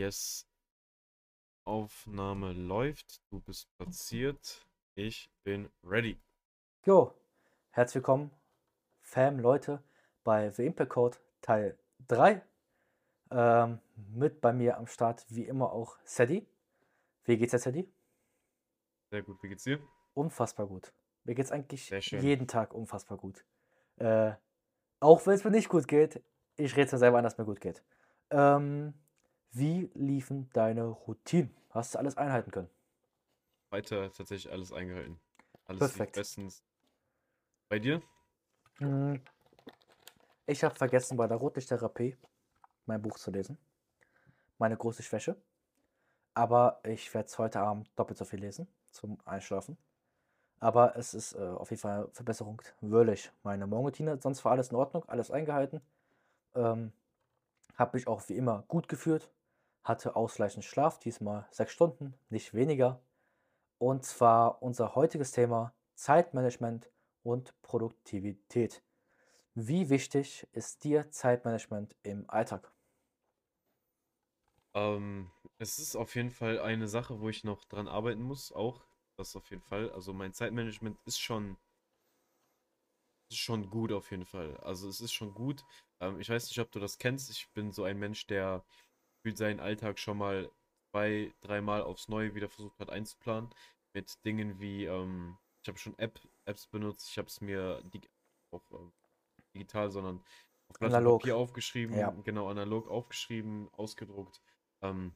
Yes. Aufnahme läuft. Du bist platziert. Ich bin ready. Jo, herzlich willkommen, Fam, Leute, bei The Impact Code Teil 3. Ähm, mit bei mir am Start wie immer auch Sadie. Wie geht's dir, Sadie? Sehr gut. Wie geht's dir? Unfassbar gut. Mir geht's eigentlich jeden Tag unfassbar gut. Äh, auch wenn es mir nicht gut geht, ich rede es mir selber an, dass es mir gut geht. Ähm, wie liefen deine Routinen? Hast du alles einhalten können? Weiter tatsächlich alles eingehalten. Alles Perfekt. bestens. Bei dir? Hm, Ich habe vergessen, bei der Rotlichttherapie mein Buch zu lesen. Meine große Schwäche. Aber ich werde es heute Abend doppelt so viel lesen zum Einschlafen. Aber es ist äh, auf jeden Fall Verbesserung würdig. Meine Morgenroutine, sonst war alles in Ordnung, alles eingehalten. Ähm, habe mich auch wie immer gut gefühlt. Hatte ausreichend Schlaf, diesmal sechs Stunden, nicht weniger. Und zwar unser heutiges Thema Zeitmanagement und Produktivität. Wie wichtig ist dir Zeitmanagement im Alltag? Ähm, es ist auf jeden Fall eine Sache, wo ich noch dran arbeiten muss, auch. Das auf jeden Fall. Also mein Zeitmanagement ist schon, ist schon gut auf jeden Fall. Also es ist schon gut. Ähm, ich weiß nicht, ob du das kennst. Ich bin so ein Mensch, der für seinen Alltag schon mal zwei, dreimal aufs Neue wieder versucht hat einzuplanen. Mit Dingen wie, ähm, ich habe schon App, Apps benutzt, ich habe es mir auch ähm, digital, sondern auf Blatt Analog. Papier aufgeschrieben, Ja. genau analog aufgeschrieben, ausgedruckt. Ähm,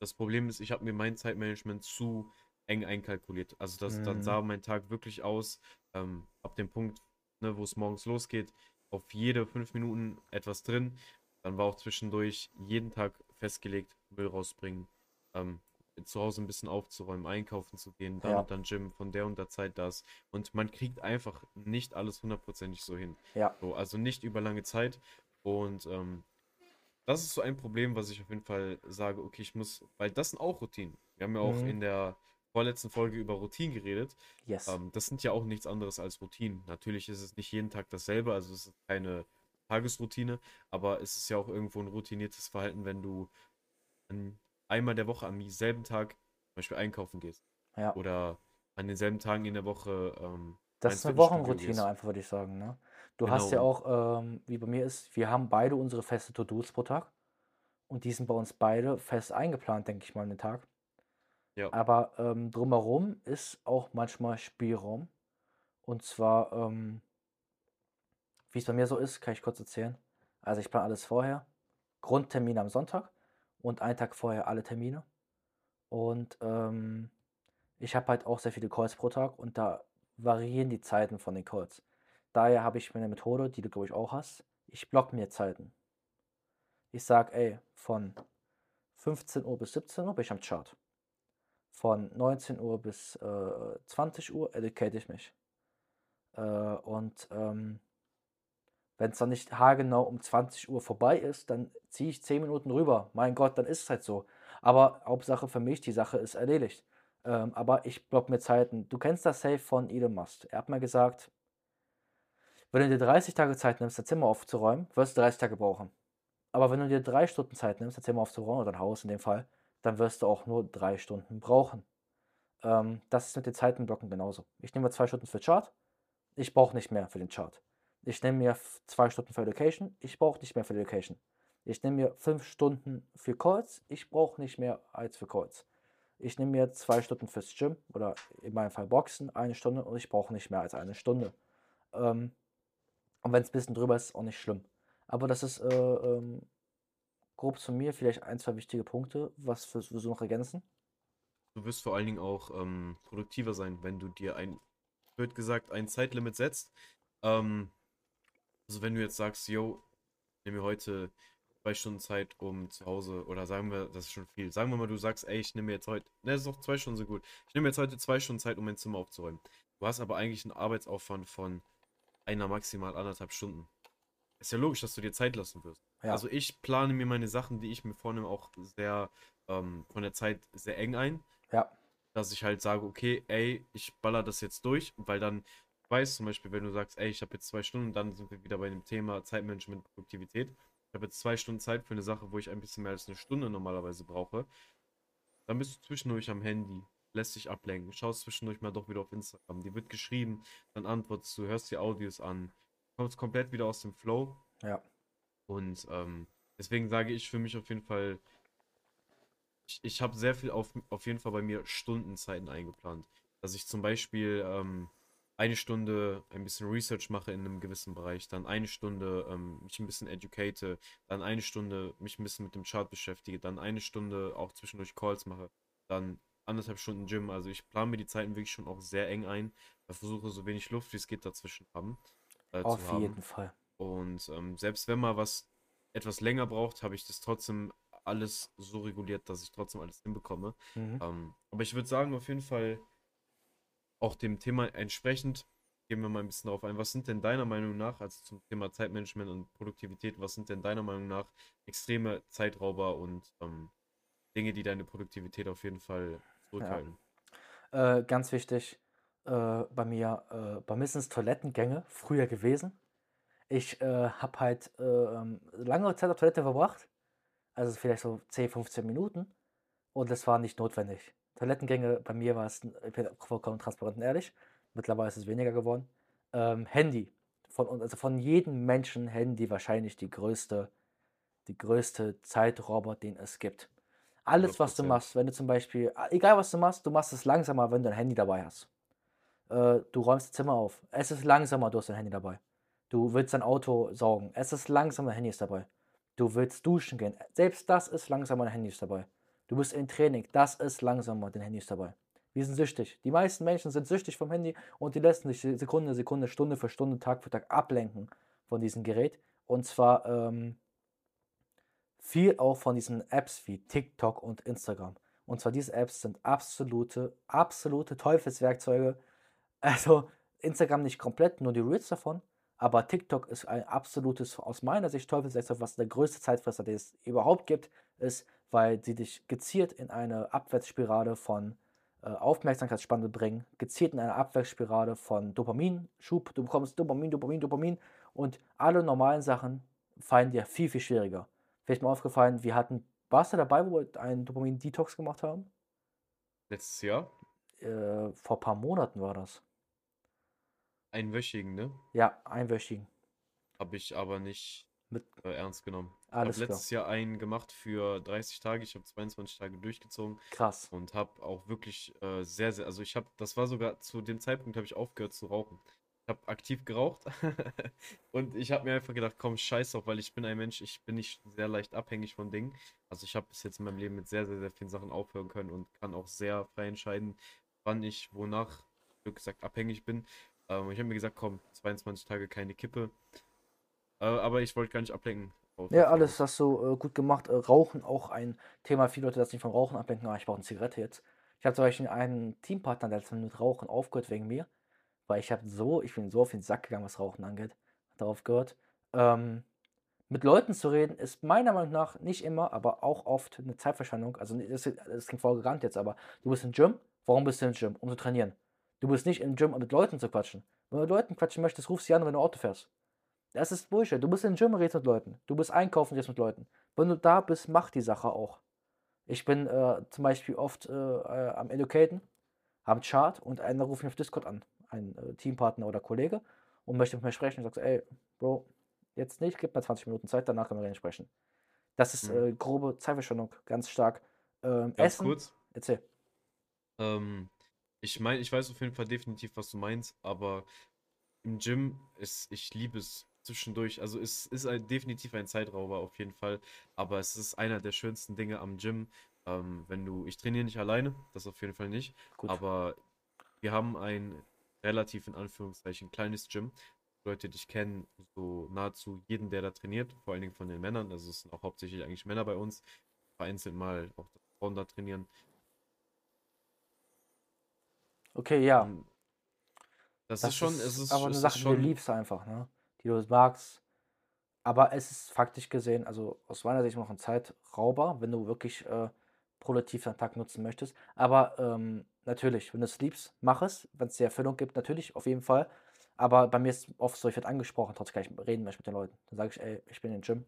das Problem ist, ich habe mir mein Zeitmanagement zu eng einkalkuliert. Also das, dann Mhm. sah mein Tag wirklich aus, ähm, ab dem Punkt, ne, wo es morgens losgeht, auf jede fünf Minuten etwas drin. Dann war auch zwischendurch jeden Tag festgelegt, Müll rausbringen, ähm, zu Hause ein bisschen aufzuräumen, einkaufen zu gehen, dann Ja. und dann Gym, von der und der Zeit das. Und man kriegt einfach nicht alles hundertprozentig so hin. Ja, So, also nicht über lange Zeit. Und ähm, das ist so ein Problem, was ich auf jeden Fall sage, okay, ich muss, weil das sind auch Routinen. Wir haben ja auch Mhm. in der vorletzten Folge über Routinen geredet. yes. Ähm, das sind ja auch nichts anderes als Routinen. Natürlich ist es nicht jeden Tag dasselbe, also es ist keine Tagesroutine, aber es ist ja auch irgendwo ein routiniertes Verhalten, wenn du an, einmal der Woche am selben Tag zum Beispiel einkaufen gehst Ja, oder an denselben Tagen in der Woche ähm, das ist eine Wochenroutine einfach, würde ich sagen. Ne? Du hast ja Genau. auch, ähm, wie bei mir ist, wir haben beide unsere feste To-Dos pro Tag. Und die sind bei uns beide fest eingeplant, denke ich mal, den Tag. Ja. Aber ähm, drumherum ist auch manchmal Spielraum. Und zwar, ähm, wie es bei mir so ist, kann ich kurz erzählen. Also ich plane alles vorher. Grundtermin am Sonntag und einen Tag vorher alle Termine. Und ähm, ich habe halt auch sehr viele Calls pro Tag und da variieren die Zeiten von den Calls. Daher habe ich mir eine Methode, die du, glaube ich, auch hast. Ich block mir Zeiten. Ich sage, ey, von 15 Uhr bis 17 Uhr bin ich am Chart. Von 19 Uhr bis äh, 20 Uhr educate ich mich. Äh, und ähm, wenn es dann nicht haargenau um 20 Uhr vorbei ist, dann ziehe ich 10 Minuten rüber. Mein Gott, dann ist es halt so. Aber Hauptsache für mich, die Sache ist erledigt. Ähm, aber ich block mir Zeiten. Du kennst das Safe von Elon Musk. Er hat mal gesagt, wenn du dir 30 Tage Zeit nimmst, dein Zimmer aufzuräumen, wirst du 30 Tage brauchen. Aber wenn du dir drei Stunden Zeit nimmst, dein Zimmer aufzuräumen, oder dein Haus in dem Fall, dann wirst du auch nur drei Stunden brauchen. Ähm, das ist mit den Zeitenblocken genauso. Ich nehme mir zwei Stunden für Chart, ich brauche nicht mehr für den Chart. Ich nehme mir zwei Stunden für Education, ich brauche nicht mehr für Education. Ich nehme mir fünf Stunden für Calls, ich brauche nicht mehr als für Calls. Ich nehme mir zwei Stunden fürs Gym oder in meinem Fall Boxen, eine Stunde und ich brauche nicht mehr als eine Stunde. Ähm, und wenn es ein bisschen drüber ist, ist auch nicht schlimm. Aber das ist äh, ähm, grob zu mir vielleicht ein, zwei wichtige Punkte. Was wirst du noch ergänzen? Du wirst vor allen Dingen auch ähm, produktiver sein, wenn du dir ein, wird gesagt, ein Zeitlimit setzt. Ähm, also wenn du jetzt sagst, yo, ich nehme mir heute zwei Stunden Zeit, um zu Hause, oder sagen wir, das ist schon viel. Sagen wir mal, du sagst, ey, ich nehme mir jetzt heute, ne, das ist auch zwei Stunden so gut. Ich nehme mir jetzt heute zwei Stunden Zeit, um mein Zimmer aufzuräumen. Du hast aber eigentlich einen Arbeitsaufwand von einer maximal anderthalb Stunden. Ist ja logisch, dass du dir Zeit lassen wirst. Ja. Also ich plane mir meine Sachen, die ich mir vornehme, auch sehr ähm, von der Zeit sehr eng ein Ja, dass ich halt sage, okay, ey, ich baller das jetzt durch, weil dann weiß zum Beispiel, wenn du sagst, ey, ich habe jetzt zwei Stunden, dann sind wir wieder bei dem Thema Zeitmanagement, Produktivität. ich habe jetzt zwei Stunden Zeit für eine Sache, wo ich ein bisschen mehr als eine Stunde normalerweise brauche, dann bist du zwischendurch am Handy, lässt dich ablenken, schaust zwischendurch mal doch wieder auf Instagram, die wird geschrieben, dann antwortest du, hörst die Audios an, kommst komplett wieder aus dem Flow. Ja. Und ähm, deswegen sage ich für mich auf jeden Fall, ich, ich habe sehr viel auf, auf jeden Fall bei mir Stundenzeiten eingeplant. Dass ich zum Beispiel ähm, eine Stunde ein bisschen Research mache in einem gewissen Bereich, dann eine Stunde ähm, mich ein bisschen educate, dann eine Stunde mich ein bisschen mit dem Chart beschäftige, dann eine Stunde auch zwischendurch Calls mache, dann anderthalb Stunden Gym. Also ich plane mir die Zeiten wirklich schon auch sehr eng ein. Ich versuche so wenig Luft wie es geht dazwischen haben. Äh, Auf jeden haben. Fall. Und ähm, selbst wenn mal was etwas länger braucht, habe ich das trotzdem alles so reguliert, dass ich trotzdem alles hinbekomme. Mhm. Ähm, aber ich würde sagen, auf jeden Fall auch dem Thema entsprechend gehen wir mal ein bisschen darauf ein. Was sind denn deiner Meinung nach, also zum Thema Zeitmanagement und Produktivität, was sind denn deiner Meinung nach extreme Zeitrauber und ähm, Dinge, die deine Produktivität auf jeden Fall zurückhalten? Ja. Äh, ganz wichtig, äh, bei mir, äh, bei mir sind es Toilettengänge früher gewesen. Ich äh, habe halt äh, ähm, lange Zeit auf Toilette verbracht, also vielleicht so 10, 15 Minuten und das war nicht notwendig. Toilettengänge, bei mir war es, ich bin vollkommen transparent und ehrlich, mittlerweile ist es weniger geworden. Ähm, Handy, von, also von jedem Menschen Handy wahrscheinlich die größte, die größte Zeitrauber, den es gibt. Alles, was du machst, wenn du zum Beispiel, egal was du machst, du machst es langsamer, wenn du ein Handy dabei hast. Äh, du räumst das Zimmer auf. Es ist langsamer, du hast dein Handy dabei. Du willst dein Auto saugen. Es ist langsamer, dein Handy ist dabei. Du willst duschen gehen. Selbst das ist langsamer, dein Handy ist dabei. Du bist im Training. Das ist langsamer, dein Handy ist dabei. Wir sind süchtig. Die meisten Menschen sind süchtig vom Handy und die lassen sich Sekunde, Sekunde, Stunde für Stunde, Tag für Tag ablenken von diesem Gerät. Und zwar ähm, viel auch von diesen Apps wie TikTok und Instagram. Und zwar diese Apps sind absolute, absolute Teufelswerkzeuge. Also Instagram nicht komplett, nur die Reels davon. Aber TikTok ist ein absolutes, aus meiner Sicht, Teufelswerkzeug, was der größte Zeitfresser, den es überhaupt gibt, ist, weil sie dich gezielt in eine Abwärtsspirale von äh, Aufmerksamkeitsspanne bringen, gezielt in eine Abwärtsspirale von Dopaminschub. Du bekommst Dopamin, Dopamin, Dopamin und alle normalen Sachen fallen dir viel, viel schwieriger. Vielleicht mal aufgefallen, wir hatten, warst du dabei, wo wir einen Dopamin-Detox gemacht haben? Letztes Jahr? Äh, vor ein paar Monaten war das. Einwöchigen, ne? Ja, einwöchigen. Habe ich aber nicht Mit äh, ernst genommen. Alles ich habe letztes Jahr einen gemacht für 30 Tage. Ich habe 22 Tage durchgezogen. Krass. Und habe auch wirklich äh, sehr, sehr, also ich habe, das war sogar zu dem Zeitpunkt, habe ich aufgehört zu rauchen. Ich habe aktiv geraucht und ich habe mir einfach gedacht, komm, scheiß auf, weil ich bin ein Mensch, ich bin nicht sehr leicht abhängig von Dingen. Also ich habe bis jetzt in meinem Leben mit sehr, sehr, sehr vielen Sachen aufhören können und kann auch sehr frei entscheiden, wann ich wonach, wie gesagt, abhängig bin. Ähm, ich habe mir gesagt, komm, 22 Tage keine Kippe. Äh, aber ich wollte gar nicht ablenken. Ja, alles hast du äh, gut gemacht. Äh, Rauchen auch ein Thema. Viele Leute das nicht vom Rauchen ablenken. Ah, ich brauche eine Zigarette jetzt. Ich habe zum Beispiel einen Teampartner, der hat mit Rauchen aufgehört wegen mir. Weil ich habe so, ich bin so auf den Sack gegangen, was Rauchen angeht. Hat darauf gehört. Ähm, mit Leuten zu reden ist meiner Meinung nach nicht immer, aber auch oft eine Zeitverschwendung. Also das, das klingt voll gerannt jetzt, aber du bist im Gym. Warum bist du im Gym? Um zu trainieren. Du bist nicht im Gym, um mit Leuten zu quatschen. Wenn du mit Leuten quatschen möchtest, ruf sie an, wenn du Auto fährst. Das ist Bullshit. Du bist im Gym, redest mit Leuten. Du bist einkaufen, redest mit Leuten. Wenn du da bist, mach die Sache auch. Ich bin äh, zum Beispiel oft äh, äh, am Educaten, am Chart und einer ruft mich auf Discord an, ein äh, Teampartner oder Kollege, und möchte mit mir sprechen und sagt, ey, Bro, jetzt nicht, gib mir 20 Minuten Zeit, danach können wir reden sprechen. Das ist mhm. Äh, grobe Zeitverschwendung, ganz stark. Ähm, ganz Essen. kurz. Erzähl. Ähm, ich meine, ich weiß auf jeden Fall definitiv, was du meinst, aber im Gym ist, ich liebe es zwischendurch. Also es ist ein, definitiv ein Zeitrauber auf jeden Fall, aber es ist einer der schönsten Dinge am Gym. Ähm, wenn du, ich trainiere nicht alleine, das auf jeden Fall nicht, Gut. aber wir haben ein relativ in Anführungszeichen kleines Gym. Leute, die ich kenne, so nahezu jeden, der da trainiert, vor allen Dingen von den Männern. Also es sind auch hauptsächlich eigentlich Männer bei uns. Vereinzelt mal auch Frauen da trainieren. Okay, ja. Ähm, das, das ist schon, es ist aber eine Sache, schon... die du liebst einfach, ne? Die du magst. Aber es ist faktisch gesehen, also aus meiner Sicht noch ein Zeitrauber, wenn du wirklich äh, produktiv deinen Tag nutzen möchtest. Aber ähm, natürlich, wenn du es liebst, mach es. Wenn es dir Erfüllung gibt, natürlich, auf jeden Fall. Aber bei mir ist oft so, ich werde angesprochen, trotzdem ich reden mit den Leuten. Dann sage ich, ey, ich bin im Gym.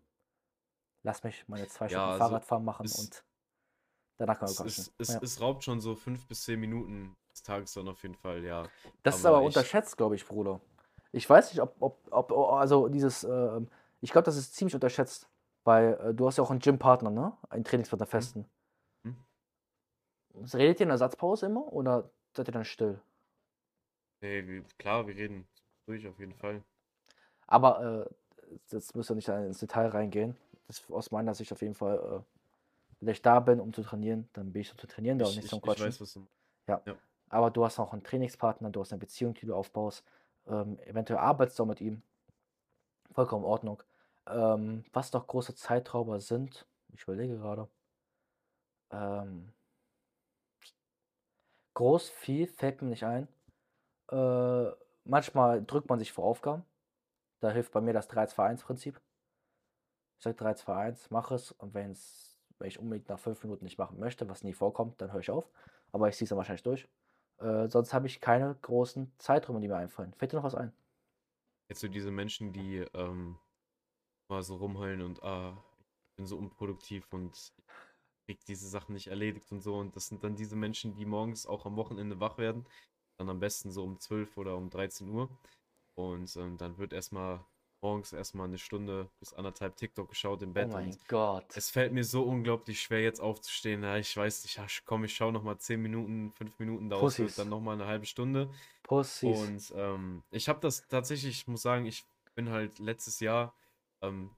lass mich meine zwei Ja, Stunden also Fahrradfahren machen und danach können wir es, es, es, Ja. es raubt schon so fünf bis zehn Minuten des Tages dann auf jeden Fall, ja. Das ist aber Aber ich, unterschätzt, glaube ich, Bruder. Ich weiß nicht, ob, ob, ob also dieses, ähm, ich glaube, das ist ziemlich unterschätzt, weil äh, du hast ja auch einen Gym-Partner, ne? Einen Trainingspartner hm, festen. hm. Redet ihr in der Satzpause immer oder seid ihr dann still? Nee, wir, klar, wir reden durch auf jeden Fall. Aber äh, jetzt müsst ihr nicht ins Detail reingehen. Das ist aus meiner Sicht auf jeden Fall, äh, wenn ich da bin, um zu trainieren, dann bin ich so zu trainieren da und Ich, nicht ich, zum ich Quatschen. weiß, was du. Ja. Ja. Aber du hast auch einen Trainingspartner, du hast eine Beziehung, die du aufbaust. Ähm, eventuell arbeitest du auch mit ihm. Vollkommen in Ordnung. Ähm, was doch große Zeitrauber sind, ich überlege gerade. Ähm, groß, viel fällt mir nicht ein. Äh, manchmal drückt man sich vor Aufgaben. Da hilft bei mir das 3-2-1-Prinzip. Ich sage 3-2-1, mach es und wenn's, wenn ich unbedingt nach 5 Minuten nicht machen möchte, was nie vorkommt, dann höre ich auf. Aber ich ziehe es dann wahrscheinlich durch. Äh, sonst habe ich keine großen Zeiträume, die mir einfallen. Fällt dir noch was ein? Jetzt so diese Menschen, die ähm, mal so rumheulen und ah, ich bin so unproduktiv und krieg diese Sachen nicht erledigt und so. Und das sind dann diese Menschen, die morgens auch am Wochenende wach werden. Dann am besten so um 12 oder um 13 Uhr. Und ähm, dann wird erstmal morgens erstmal eine Stunde bis anderthalb TikTok geschaut im Oh Bett. mein Und Gott. es fällt mir so unglaublich schwer, jetzt aufzustehen. Ja, ich weiß nicht, ja, komm, ich schaue nochmal 10 Minuten, 5 Minuten, wird Pussys. dann nochmal eine halbe Stunde. Pussys. Und ähm, ich habe das tatsächlich, ich muss sagen, ich bin halt letztes Jahr, ähm,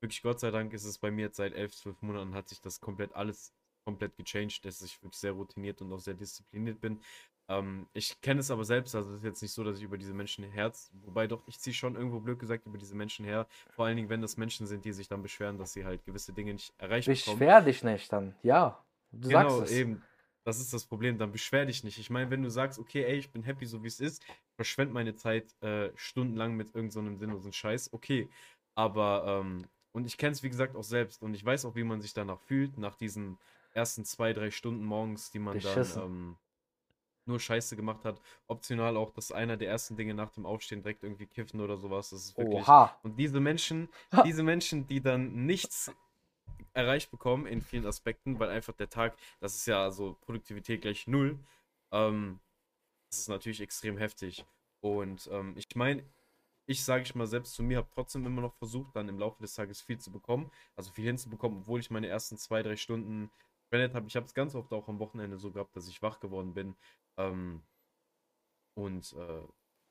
wirklich Gott sei Dank ist es bei mir jetzt seit 11, 12 Monaten hat sich das komplett alles komplett gechanged, dass ich wirklich sehr routiniert und auch sehr diszipliniert bin. Ähm, ich kenne es aber selbst, also es ist jetzt nicht so, dass ich über diese Menschen herz, wobei doch, ich ziehe schon irgendwo blöd gesagt über diese Menschen her, vor allen Dingen, wenn das Menschen sind, die sich dann beschweren, dass sie halt gewisse Dinge nicht erreicht bekommen. Beschwer dich nicht dann. Ja, du Genau, sagst es. eben. Das ist das Problem. Dann beschwer dich nicht. Ich meine, wenn du sagst, okay, ey, ich bin happy, so wie es ist, verschwende meine Zeit äh, stundenlang mit irgendeinem so einem sinnlosen Scheiß, okay. Aber, ähm, und ich kenne es, wie gesagt, auch selbst. Und ich weiß auch, wie man sich danach fühlt, nach diesen ersten zwei, drei Stunden morgens, die man dann Beschissen. ähm, nur Scheiße gemacht hat. Optional auch, dass einer der ersten Dinge nach dem Aufstehen direkt irgendwie kiffen oder sowas. Das ist wirklich. Oha. Und diese Menschen, diese Menschen, die dann nichts erreicht bekommen in vielen Aspekten, weil einfach der Tag, das ist ja so Produktivität gleich null, ähm, das ist natürlich extrem heftig. Und ähm, ich meine, ich sage ich mal selbst zu mir, habe trotzdem immer noch versucht, dann im Laufe des Tages viel zu bekommen, also viel hinzubekommen, obwohl ich meine ersten zwei, drei Stunden verwendet habe. Ich habe es ganz oft auch am Wochenende so gehabt, dass ich wach geworden bin ähm, und äh,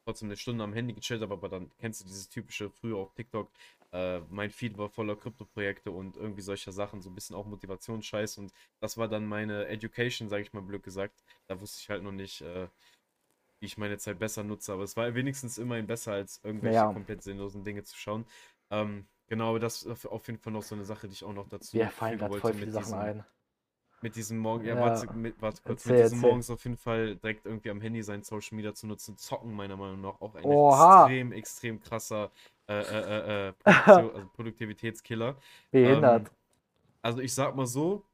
trotzdem eine Stunde am Handy gechillt habe, aber dann kennst du dieses typische, früher auf TikTok, äh, mein Feed war voller Krypto-Projekte und irgendwie solcher Sachen, so ein bisschen auch Motivationsscheiß und das war dann meine Education, sage ich mal blöd gesagt. Da wusste ich halt noch nicht, äh, wie ich meine Zeit besser nutze, aber es war wenigstens immerhin besser, als irgendwelche Ja. komplett sinnlosen Dinge zu schauen. Ähm, genau, aber das ist auf jeden Fall noch so eine Sache, die ich auch noch dazu Wir fallen gerade voll wollte viele Sachen ein. Mit diesem Morgen, ja, Ja. warte, mit, warte kurz, Erzähl, mit diesem erzähl. morgens auf jeden Fall direkt irgendwie am Handy sein Social Media zu nutzen, zocken meiner Meinung nach auch ein Oha. extrem, extrem krasser äh, äh, äh, äh, also Produktivitätskiller. Behindert. Ähm, also ich sag mal so,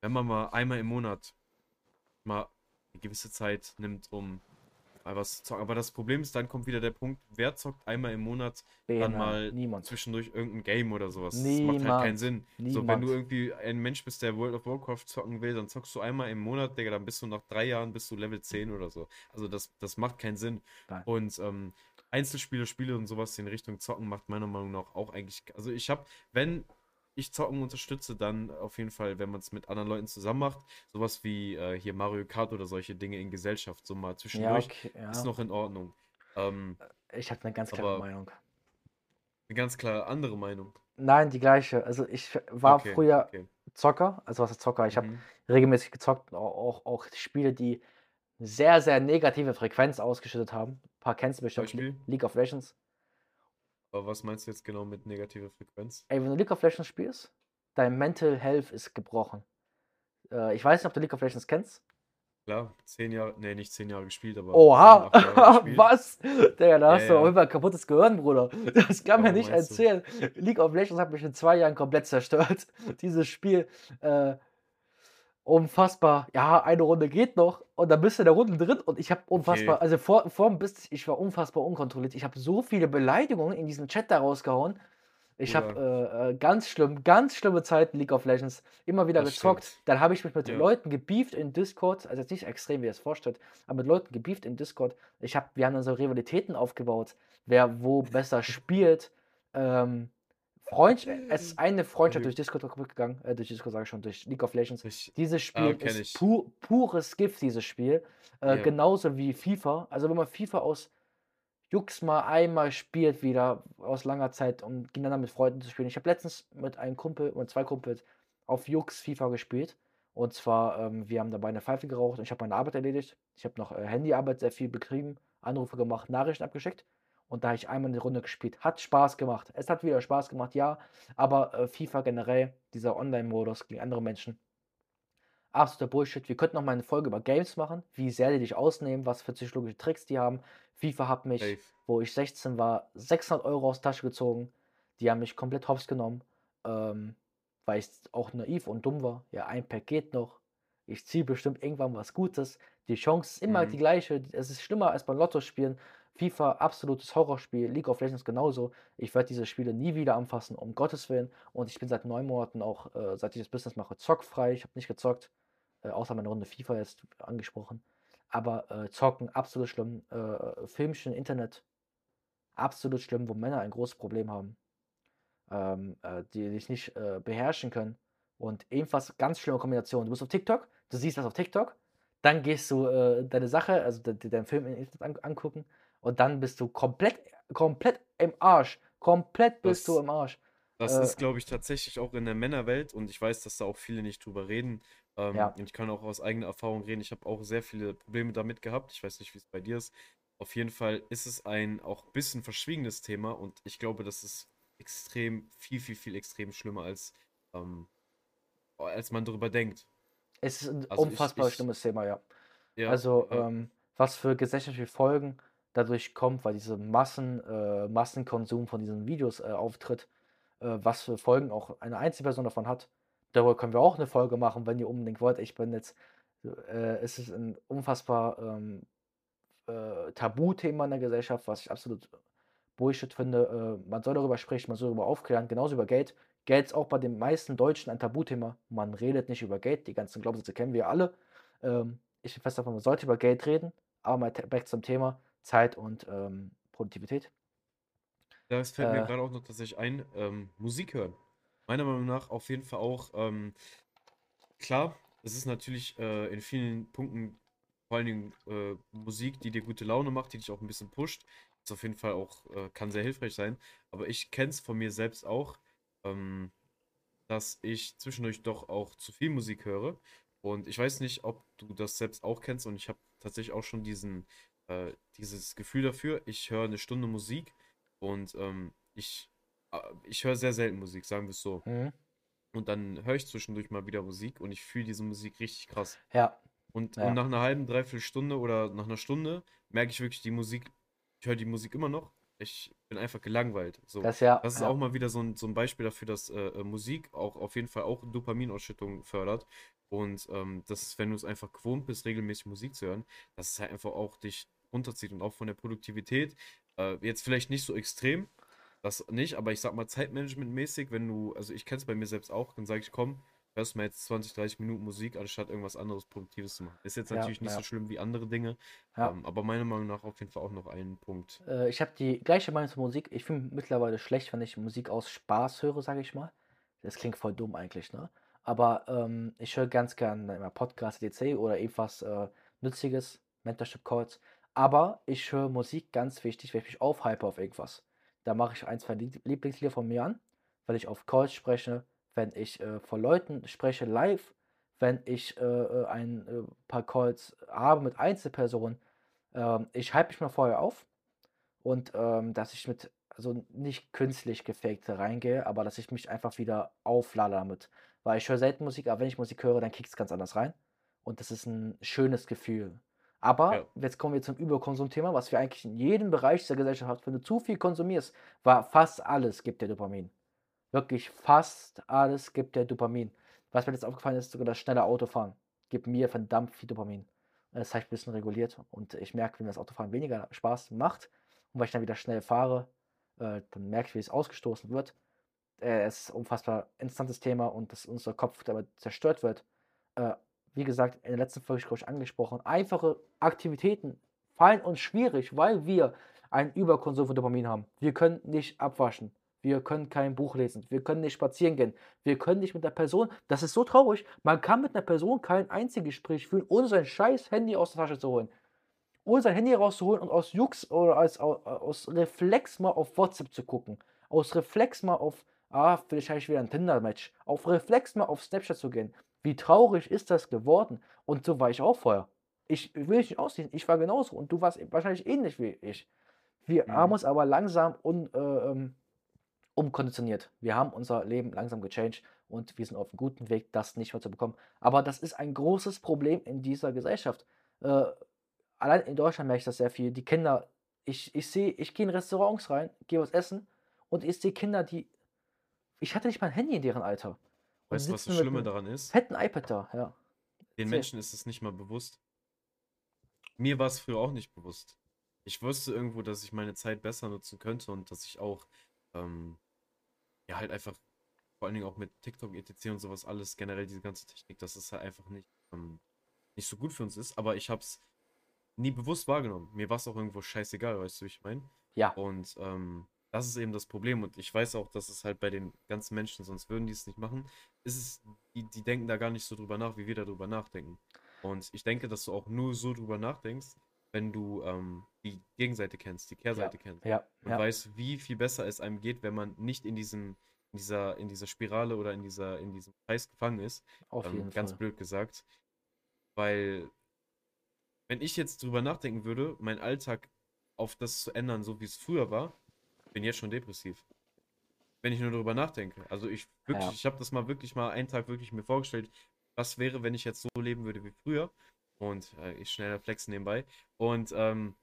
wenn man mal einmal im Monat mal eine gewisse Zeit nimmt, um was zocken. Aber das Problem ist, dann kommt wieder der Punkt, wer zockt einmal im Monat dann Behindert. mal Niemand. zwischendurch irgendein Game oder sowas. Das macht halt keinen Niemand. Sinn. So, wenn Niemand. du irgendwie ein Mensch bist, der World of Warcraft zocken will, dann zockst du einmal im Monat, Digga, dann bist du nach drei Jahren bist du Level 10 oder so. Also das, das macht keinen Sinn. Nein. Und ähm, Einzelspiele, Spiele und sowas in Richtung Zocken macht meiner Meinung nach auch eigentlich. Also ich habe, wenn ich Zocken unterstütze, dann auf jeden Fall, wenn man es mit anderen Leuten zusammen macht, sowas wie äh, hier Mario Kart oder solche Dinge in Gesellschaft, so mal Ja, zwischendurch, okay. ist Ja. noch in Ordnung. Ähm, Ich habe eine ganz klare Meinung. eine ganz klar andere Meinung. Nein, die gleiche. Also ich war Okay, früher okay. Zocker. Also was ist Zocker? Ich habe Mhm. regelmäßig gezockt. Auch, auch, auch Spiele, die sehr, sehr negative Frequenz ausgeschüttet haben. Ein paar kennst du bestimmt. Beispiel? League of Legends. Aber was meinst du jetzt genau mit negativer Frequenz? Ey, wenn du League of Legends spielst, dein Mental Health ist gebrochen. Äh, ich weiß nicht, ob du League of Legends kennst. Klar, zehn Jahre, nee, nicht zehn Jahre gespielt, aber Oha! gespielt. Was? Digga, da hast Ja, du auch immer ein kaputtes Gehirn, Bruder. Das kann mir Warum nicht meinst du? erzählen. League of Legends hat mich in zwei Jahren komplett zerstört. Dieses Spiel, äh, unfassbar. Ja, eine Runde geht noch und dann bist du in der Runde drin und ich habe unfassbar, Okay. also vor, vor dem Biss, ich war unfassbar unkontrolliert. Ich habe so viele Beleidigungen in diesem Chat da rausgehauen. Ich Oder habe äh, äh, ganz schlimm, ganz schlimme Zeiten League of Legends immer wieder das gezockt. stimmt. Dann habe ich mich mit Ja. Leuten gebieft in Discord, also jetzt nicht extrem, wie ihr es vorstellt, aber mit Leuten gebieft in Discord. Ich habe, wir haben dann so Rivalitäten aufgebaut, wer wo besser spielt. Ähm, Freund, es ist eine Freundschaft durch Discord gegangen, äh, durch Discord sage ich schon, durch League of Legends. Ich, Dieses ah, Spiel kenn ist pu pures Gift, dieses Spiel. Äh, Ja. Genauso wie FIFA. Also wenn man FIFA aus Jux mal einmal spielt, wieder aus langer Zeit, um gegeneinander mit Freunden zu spielen. Ich habe letztens mit einem Kumpel und zwei Kumpels auf Jux FIFA gespielt. Und zwar, ähm, wir haben dabei eine Pfeife geraucht und ich habe meine Arbeit erledigt. Ich habe noch äh, Handyarbeit sehr viel betrieben, Anrufe gemacht, Nachrichten abgeschickt. Und da habe ich einmal eine Runde gespielt. Hat Spaß gemacht. Es hat wieder Spaß gemacht, ja. Aber äh, FIFA generell, dieser Online-Modus gegen andere Menschen, absoluter Bullshit. Wir könnten noch mal eine Folge über Games machen, wie sehr die dich ausnehmen, was für psychologische Tricks die haben. FIFA hat mich, Safe. wo ich 16 war, 600 Euro aus der Tasche gezogen. Die haben mich komplett hops genommen, ähm, weil ich auch naiv und dumm war. Ja, ein Pack geht noch. Ich ziehe bestimmt irgendwann was Gutes. Die Chance ist immer Mhm. die gleiche. Es ist schlimmer als beim Lotto spielen. FIFA, absolutes Horrorspiel. League of Legends genauso. Ich werde diese Spiele nie wieder anfassen, um Gottes Willen. Und ich bin seit neun Monaten auch, äh, seit ich das Business mache, zockfrei. Ich habe nicht gezockt. Äh, außer meine Runde FIFA jetzt angesprochen. Aber äh, zocken, absolut schlimm. Äh, Filmchen, Internet, absolut schlimm, wo Männer ein großes Problem haben. Ähm, äh, die sich nicht äh, beherrschen können. Und ebenfalls ganz schlimme Kombination. Du bist auf TikTok, du siehst was auf TikTok, dann gehst du äh, deine Sache, also de, de, deinen Film im Internet an, angucken und dann bist du komplett, komplett im Arsch. Komplett bist Das- du im Arsch. Das Äh, ist, glaube ich, tatsächlich auch in der Männerwelt und ich weiß, dass da auch viele nicht drüber reden. Ähm, Ja. Und ich kann auch aus eigener Erfahrung reden. Ich habe auch sehr viele Probleme damit gehabt. Ich weiß nicht, wie es bei dir ist. Auf jeden Fall ist es ein auch ein bisschen verschwiegenes Thema und ich glaube, das ist extrem, viel, viel, viel extrem schlimmer als, ähm, als man darüber denkt. Es ist ein Also ich- unfassbar ich- schlimmes Thema, ja. Ja, Also, ähm, was für gesellschaftliche Folgen dadurch kommt, weil diese Massen, äh, Massenkonsum von diesen Videos äh, auftritt, äh, was für Folgen auch eine Einzelperson davon hat. Darüber können wir auch eine Folge machen, wenn ihr unbedingt wollt. Ich bin jetzt, äh, es ist ein unfassbar ähm, äh, Tabuthema in der Gesellschaft, was ich absolut Bullshit finde. Äh, man soll darüber sprechen, man soll darüber aufklären, genauso über Geld. Geld ist auch bei den meisten Deutschen ein Tabuthema. Man redet nicht über Geld, die ganzen Glaubenssätze kennen wir alle. Ähm, ich bin fest davon, man sollte über Geld reden, aber mal back zum Thema Zeit und ähm, Produktivität. Das fällt mir Äh. gerade auch noch tatsächlich ein, ähm, Musik hören. Meiner Meinung nach auf jeden Fall auch, ähm, klar, es ist natürlich äh, in vielen Punkten vor allen Dingen äh, Musik, die dir gute Laune macht, die dich auch ein bisschen pusht. Ist auf jeden Fall auch, äh, kann sehr hilfreich sein. Aber ich kenne es von mir selbst auch, ähm, dass ich zwischendurch doch auch zu viel Musik höre. Und ich weiß nicht, ob du das selbst auch kennst. Und ich habe tatsächlich auch schon diesen, äh, dieses Gefühl dafür. Ich höre eine Stunde Musik und ähm, ich, äh, ich höre sehr selten Musik, sagen wir es so. Mhm. Und dann höre ich zwischendurch mal wieder Musik und ich fühle diese Musik richtig krass. Ja, Und, Ja. und nach einer halben, dreiviertel Stunde oder nach einer Stunde merke ich wirklich die Musik, ich höre die Musik immer noch. Ich bin einfach gelangweilt. So. das ist ja. Das ist ja. auch mal wieder so ein, so ein Beispiel dafür, dass äh, äh, Musik auch auf jeden Fall auch Dopaminausschüttung fördert. Und ähm, das ist, wenn du es einfach gewohnt bist, regelmäßig Musik zu hören, dass es halt einfach auch dich runterzieht und auch von der Produktivität. Äh, jetzt vielleicht nicht so extrem, das nicht, aber ich sag mal Zeitmanagement-mäßig, wenn du, also ich kenne es bei mir selbst auch, dann sage ich, komm, hörst mal jetzt 20, 30 Minuten Musik, anstatt irgendwas anderes Produktives zu machen. Ist jetzt Ja, natürlich nicht ja. so schlimm wie andere Dinge, Ja. ähm, aber meiner Meinung nach auf jeden Fall auch noch ein Punkt. Äh, ich habe die gleiche Meinung zur Musik. Ich finde mittlerweile schlecht, wenn ich Musik aus Spaß höre, sage ich mal. Das klingt voll dumm eigentlich, ne? Aber ähm, ich höre ganz gern immer Podcast, DC oder irgendwas äh, Nützliches, Mentorship Calls. Aber ich höre Musik ganz wichtig, wenn ich mich aufhype auf irgendwas. Da mache ich ein, zwei Lieb- Lieblingslieder von mir an, wenn ich auf Calls spreche, wenn ich äh, vor Leuten spreche live, wenn ich äh, äh, ein äh, paar Calls habe mit Einzelpersonen. Ähm, ich hype mich mal vorher auf und ähm, dass ich mit, also nicht künstlich gefaked reingehe, aber dass ich mich einfach wieder auflade damit. Weil ich höre selten Musik, aber wenn ich Musik höre, dann kickt es ganz anders rein. Und das ist ein schönes Gefühl. Aber Ja. jetzt kommen wir zum Überkonsumthema, was wir eigentlich in jedem Bereich der Gesellschaft haben. Wenn du zu viel konsumierst, war fast alles gibt dir Dopamin. Wirklich fast alles gibt dir Dopamin. Was mir jetzt aufgefallen ist, sogar das schnelle Autofahren gibt mir verdammt viel Dopamin. Das habe ich ein bisschen reguliert und ich merke, wenn das Autofahren weniger Spaß macht und weil ich dann wieder schnell fahre, äh, dann merke ich, wie es ausgestoßen wird. äh, es ist ein unfassbar interessantes Thema und dass unser Kopf damit zerstört wird. Wie gesagt, in der letzten Folge glaube ich angesprochen, einfache Aktivitäten fallen uns schwierig, weil wir einen Überkonsum von Dopamin haben. Wir können nicht abwaschen. Wir können kein Buch lesen. Wir können nicht spazieren gehen. Wir können nicht mit der Person. Das ist so traurig. Man kann mit einer Person kein einziges Gespräch führen, ohne sein scheiß Handy aus der Tasche zu holen. Ohne sein Handy rauszuholen und aus Jux oder als, aus, aus Reflex mal auf WhatsApp zu gucken. Aus Reflex mal auf, ah, vielleicht habe ich wieder ein Tinder-Match. Auf Reflex mal auf Snapchat zu gehen. Wie traurig ist das geworden? Und so war ich auch vorher. Ich will nicht aussehen. Ich war genauso. Und du warst wahrscheinlich ähnlich wie ich. Wir Mhm. haben uns aber langsam un, äh, ähm, umkonditioniert. Wir haben unser Leben langsam gechanged und wir sind auf einem guten Weg, das nicht mehr zu bekommen. Aber das ist ein großes Problem in dieser Gesellschaft. Äh, allein in Deutschland merke ich das sehr viel. Die Kinder, ich, ich sehe, ich gehe in Restaurants rein, gehe was essen und ich sehe Kinder, die. Ich hatte nicht mal ein Handy in deren Alter. Weißt du, was das Schlimme daran ist? fetten iPad da, ja. Den. Menschen ist es nicht mal bewusst. Mir war es früher auch nicht bewusst. Ich wusste irgendwo, dass ich meine Zeit besser nutzen könnte und dass ich auch, ähm, ja, halt einfach, vor allen Dingen auch mit TikTok, etc. und sowas, alles generell, diese ganze Technik, dass es halt einfach nicht, ähm, nicht so gut für uns ist. Aber ich habe es nie bewusst wahrgenommen. Mir war es auch irgendwo scheißegal, weißt du, wie ich meine? Ja, Und ähm, das ist eben das Problem. Und ich weiß auch, dass es halt bei den ganzen Menschen, sonst würden die es nicht machen, ist es, die, die denken da gar nicht so drüber nach, wie wir darüber nachdenken. Und ich denke, dass du auch nur so drüber nachdenkst, wenn du ähm, die Gegenseite kennst, die ja, Kehrseite kennst. ja, Und ja, weißt, wie viel besser es einem geht, wenn man nicht in diesem, in dieser, in dieser Spirale oder in dieser, in diesem Kreis gefangen ist. auf Ähm, jeden ganz Fall. blöd gesagt. Weil, wenn ich jetzt drüber nachdenken würde, meinen Alltag auf das zu ändern, so wie es früher war, bin jetzt schon depressiv. Wenn ich nur darüber nachdenke. Also ich wirklich, Ja, ich habe das mal wirklich mal einen Tag wirklich mir vorgestellt, was wäre, wenn ich jetzt so leben würde wie früher. Und äh, ich schneller flexen nebenbei. Und ähm,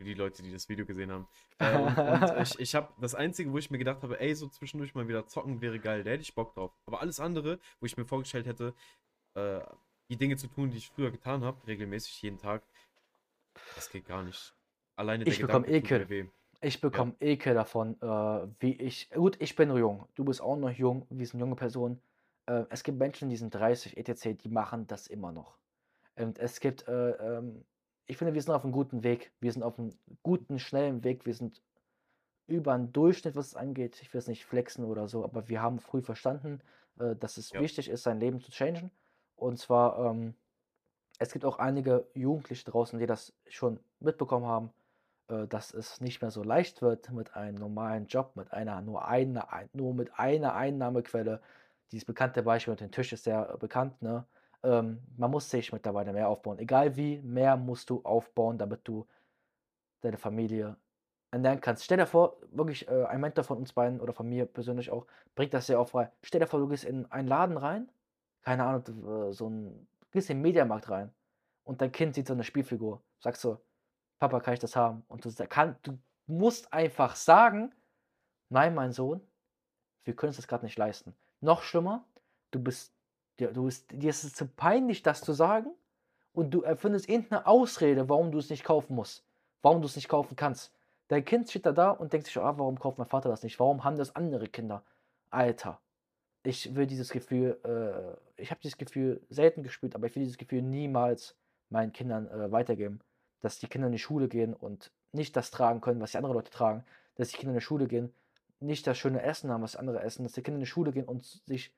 für die Leute, die das Video gesehen haben. Äh, und und ich, ich habe das Einzige, wo ich mir gedacht habe, ey, so zwischendurch mal wieder zocken wäre geil, da hätte ich Bock drauf. Aber alles andere, wo ich mir vorgestellt hätte, äh, die Dinge zu tun, die ich früher getan habe, regelmäßig jeden Tag, das geht gar nicht. Alleine der ich bekomme Ekel. Ich Ja, bekomme Ekel davon, äh, wie ich. Gut, ich bin jung. Du bist auch noch jung. Wir sind junge Personen. Äh, es gibt Menschen, die sind 30, etc., die machen das immer noch. Und es gibt, äh, ähm, ich finde, wir sind auf einem guten Weg. Wir sind auf einem guten, schnellen Weg. Wir sind über einen Durchschnitt, was es angeht. Ich will es nicht flexen oder so, aber wir haben früh verstanden, äh, dass es ja, wichtig ist, sein Leben zu changen. Und zwar, ähm, es gibt auch einige Jugendliche draußen, die das schon mitbekommen haben, dass es nicht mehr so leicht wird mit einem normalen Job, mit einer nur einer, ein, nur mit einer Einnahmequelle. Dieses bekannte Beispiel mit dem Tisch ist sehr äh, bekannt, ne? Ähm, man muss sich mittlerweile mehr aufbauen. Egal wie, mehr musst du aufbauen, damit du deine Familie ernähren kannst. Stell dir vor, wirklich, äh, ein Mentor von uns beiden oder von mir persönlich auch, bringt das sehr oft rein. Stell dir vor, du gehst in einen Laden rein, keine Ahnung, äh, so ein, gehst in den Mediamarkt rein und dein Kind sieht so eine Spielfigur. Sagst du, Papa, kann ich das haben? Und du, kann, du musst einfach sagen, nein, mein Sohn, wir können uns das gerade nicht leisten. Noch schlimmer, du bist, dir, du bist, dir ist es zu peinlich, das zu sagen und du erfindest irgendeine Ausrede, warum du es nicht kaufen musst, warum du es nicht kaufen kannst. Dein Kind steht da da und denkt sich, ah, warum kauft mein Vater das nicht? Warum haben das andere Kinder? Alter, ich will dieses Gefühl, äh, ich habe dieses Gefühl selten gespürt, aber ich will dieses Gefühl niemals meinen Kindern äh, weitergeben. Dass die Kinder in die Schule gehen und nicht das tragen können, was die anderen Leute tragen. Dass die Kinder in die Schule gehen, nicht das schöne Essen haben, was andere essen. Dass die Kinder in die Schule gehen und sich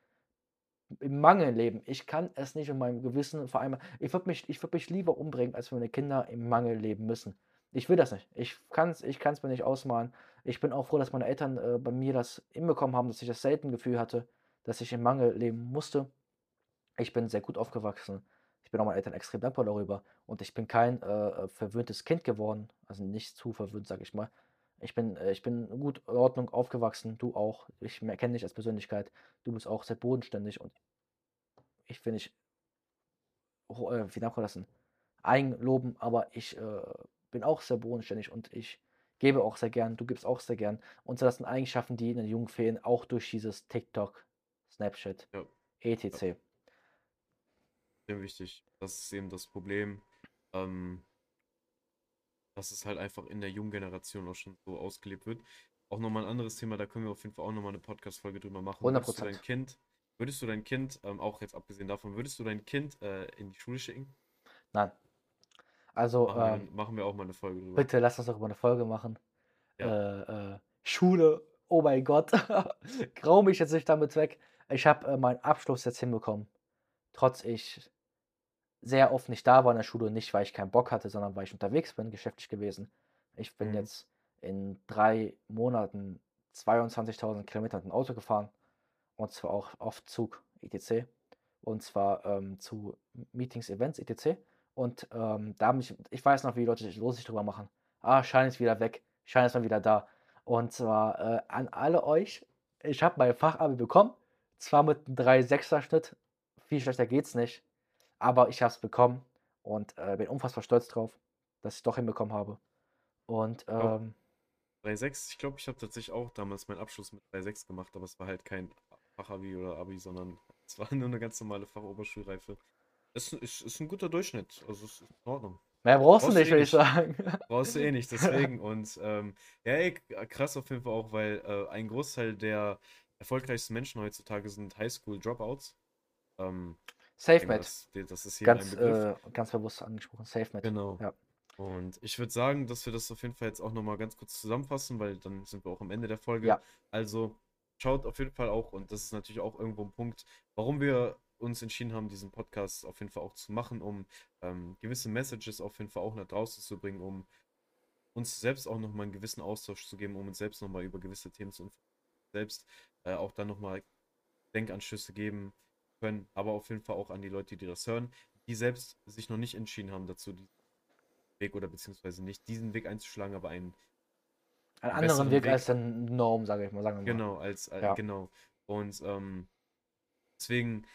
im Mangel leben. Ich kann es nicht in meinem Gewissen vereinbaren. Ich würde mich, ich würd mich lieber umbringen, als wenn meine Kinder im Mangel leben müssen. Ich will das nicht. Ich kann es ich kann's mir nicht ausmalen. Ich bin auch froh, dass meine Eltern äh, bei mir das hinbekommen haben, dass ich das selten Gefühl hatte, dass ich im Mangel leben musste. Ich bin sehr gut aufgewachsen. Ich bin auch meinen Eltern extrem dankbar darüber. Und ich bin kein äh, äh, verwöhntes Kind geworden. Also nicht zu verwöhnt, sage ich mal. Ich bin, äh, ich bin gut in Ordnung aufgewachsen. Du auch. Ich kenne dich als Persönlichkeit. Du bist auch sehr bodenständig. Und ich will nicht, ho- äh, wie nennt man das denn? Eigenloben, aber ich äh, bin auch sehr bodenständig und ich gebe auch sehr gern. Du gibst auch sehr gern. Und so, das sind Eigenschaften, die in den Jungen fehlen, auch durch dieses TikTok, Snapchat, ja, ja. Sehr wichtig. Das ist eben das Problem, ähm, dass es halt einfach in der jungen Generation auch schon so ausgelebt wird. auch nochmal ein anderes Thema, da können wir auf jeden Fall auch nochmal eine Podcast-Folge drüber machen. Würdest du dein 100%. Kind, würdest du dein Kind, ähm, auch jetzt abgesehen davon, würdest du dein Kind äh, in die Schule schicken? Nein. Also, Machen wir, ähm, machen wir auch mal eine Folge drüber. bitte lass uns doch über eine Folge machen. Ja. Äh, äh, Schule, oh mein Gott. Grau mich jetzt nicht damit weg. Ich habe äh, meinen Abschluss jetzt hinbekommen. Trotz ich sehr oft nicht da war in der Schule. Nicht, weil ich keinen Bock hatte, sondern weil ich unterwegs bin, geschäftlich gewesen. Ich bin Mhm. jetzt in drei Monaten 22.000 Kilometer mit dem Auto gefahren. Und zwar auch auf Zug, etc. Und zwar ähm, zu Meetings, Events, etc. Und ähm, da mich, ich weiß noch, wie die Leute sich lustig drüber machen. Ah, Schein ist wieder weg. Schein ist mal wieder da. Und zwar äh, an alle euch, ich habe mein Fachabi bekommen. Zwar mit einem 3,6er Schnitt. Viel schlechter geht's nicht. Aber ich habe es bekommen und äh, bin unfassbar stolz drauf, dass ich es doch hinbekommen habe. Und ähm, 3,6, ich glaube, ich habe tatsächlich auch damals meinen Abschluss mit 3,6 gemacht, aber es war halt kein Fachabi oder Abi, sondern es war nur eine ganz normale Fachoberschulreife. Es ist, ist ein guter Durchschnitt, also es ist in Ordnung. mehr brauchst du Brauchst du nicht, eh würde ich sagen. Brauchst du eh nicht, deswegen. Und ähm, ja, ey, krass auf jeden Fall auch, weil äh, ein Großteil der erfolgreichsten Menschen heutzutage sind Highschool-Dropouts. Ähm, SafeMed. das, ist ein Ganz, Begriff. äh, ganz bewusst angesprochen. SafeMed. Genau. Ja. Und ich würde sagen, dass wir das auf jeden Fall jetzt auch nochmal ganz kurz zusammenfassen, weil dann sind wir auch am Ende der Folge. Ja. Also schaut auf jeden Fall auch, und das ist natürlich auch irgendwo ein Punkt, warum wir uns entschieden haben, diesen Podcast auf jeden Fall auch zu machen, um ähm, gewisse Messages auf jeden Fall auch nach draußen zu bringen, um uns selbst auch nochmal einen gewissen Austausch zu geben, um uns selbst nochmal über gewisse Themen zu informieren, selbst äh, auch dann nochmal Denkanschlüsse geben können, aber auf jeden Fall auch an die Leute, die das hören, die selbst sich noch nicht entschieden haben dazu, diesen Weg oder beziehungsweise nicht diesen Weg einzuschlagen, aber einen Einen anderen Weg Weg. als der Norm, sage ich mal. Sagen wir mal. Genau, als, äh, Ja. genau. Und ähm, deswegen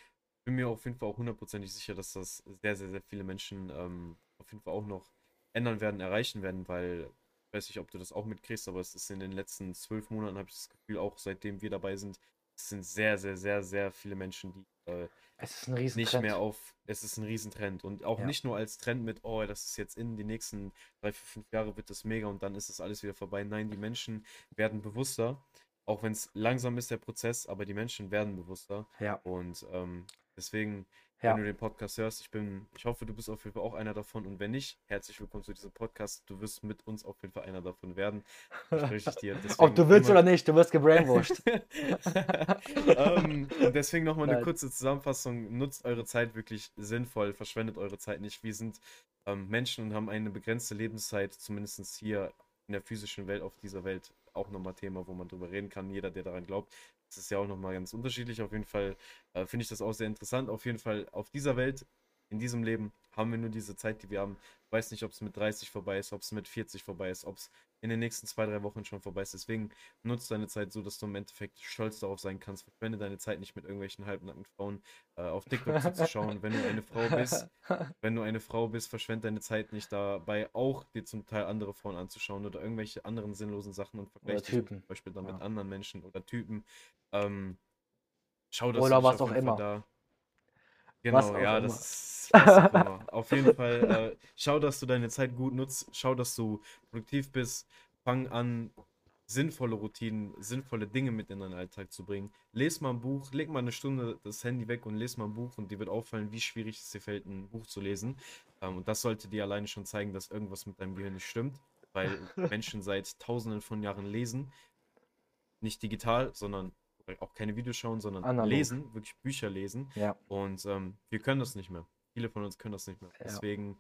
bin mir auf jeden Fall auch hundertprozentig sicher, dass das sehr, sehr, sehr viele Menschen ähm, auf jeden Fall auch noch ändern werden, erreichen werden, weil ich weiß nicht, ob du das auch mitkriegst, aber es ist in den letzten zwölf Monaten, habe ich das Gefühl, auch seitdem wir dabei sind, es sind sehr, sehr, sehr, sehr viele Menschen, die Es ist ein nicht Riesentrend. mehr auf, es ist ein Riesentrend und auch Ja. nicht nur als Trend mit, oh, das ist jetzt in die nächsten drei, vier, fünf Jahre wird das mega und dann ist das alles wieder vorbei. Nein, die Menschen werden bewusster, auch wenn es langsam ist, der Prozess, aber die Menschen werden bewusster Ja, und ähm, deswegen, ja. wenn du den Podcast hörst, ich bin, ich hoffe, du bist auf jeden Fall auch einer davon und wenn nicht, herzlich willkommen zu diesem Podcast. Du wirst mit uns auf jeden Fall einer davon werden. Ich dir. Ob Deswegen du willst immer- oder nicht, du wirst gebrainwashed. ähm, und deswegen nochmal eine kurze Zusammenfassung. Nutzt eure Zeit wirklich sinnvoll, verschwendet eure Zeit nicht. Wir sind ähm, Menschen und haben eine begrenzte Lebenszeit, zumindest hier in der physischen Welt, auf dieser Welt, auch nochmal Thema, wo man drüber reden kann. Jeder, der daran glaubt. Das ist ja auch nochmal ganz unterschiedlich. Auf jeden Fall äh, finde ich das auch sehr interessant. Auf jeden Fall auf dieser Welt, in diesem Leben, haben wir nur diese Zeit, die wir haben. Ich weiß nicht, ob es mit 30 vorbei ist, ob es mit 40 vorbei ist, ob es in den nächsten zwei, drei Wochen schon vorbei ist. Deswegen nutzt deine Zeit so, dass du im Endeffekt stolz darauf sein kannst. Verschwende deine Zeit nicht mit irgendwelchen halbnackten Frauen äh, auf TikTok zuzuschauen. Wenn du eine Frau bist, wenn du eine Frau bist, verschwende deine Zeit nicht dabei, auch dir zum Teil andere Frauen anzuschauen oder irgendwelche anderen sinnlosen Sachen und vergleich dich zum Beispiel da mit Ja. anderen Menschen oder Typen. Ähm, schau, dass Oder du was auch immer. da. Genau, ja, immer. das ist. Auf jeden Fall, äh, schau, dass du deine Zeit gut nutzt, schau, dass du produktiv bist, fang an, sinnvolle Routinen, sinnvolle Dinge mit in deinen Alltag zu bringen. Lies mal ein Buch, leg mal eine Stunde das Handy weg und lies mal ein Buch und dir wird auffallen, wie schwierig es dir fällt, ein Buch zu lesen. Ähm, und das sollte dir alleine schon zeigen, dass irgendwas mit deinem Gehirn nicht stimmt, weil Menschen seit tausenden von Jahren lesen. Nicht digital, sondern auch keine Videos schauen, sondern Analog. lesen, wirklich Bücher lesen. Ja, Und ähm, wir können das nicht mehr. Viele von uns können das nicht mehr. Ja. Deswegen,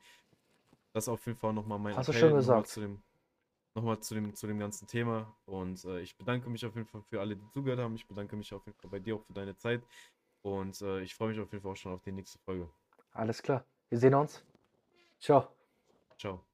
das auf jeden Fall nochmal mein Hast du Appell gesagt. zu dem, nochmal zu dem, zu dem ganzen Thema. Und äh, ich bedanke mich auf jeden Fall für alle, die zugehört haben. Ich bedanke mich auf jeden Fall bei dir auch für deine Zeit. Und äh, ich freue mich auf jeden Fall auch schon auf die nächste Folge. alles klar. Wir sehen uns. Ciao. Ciao.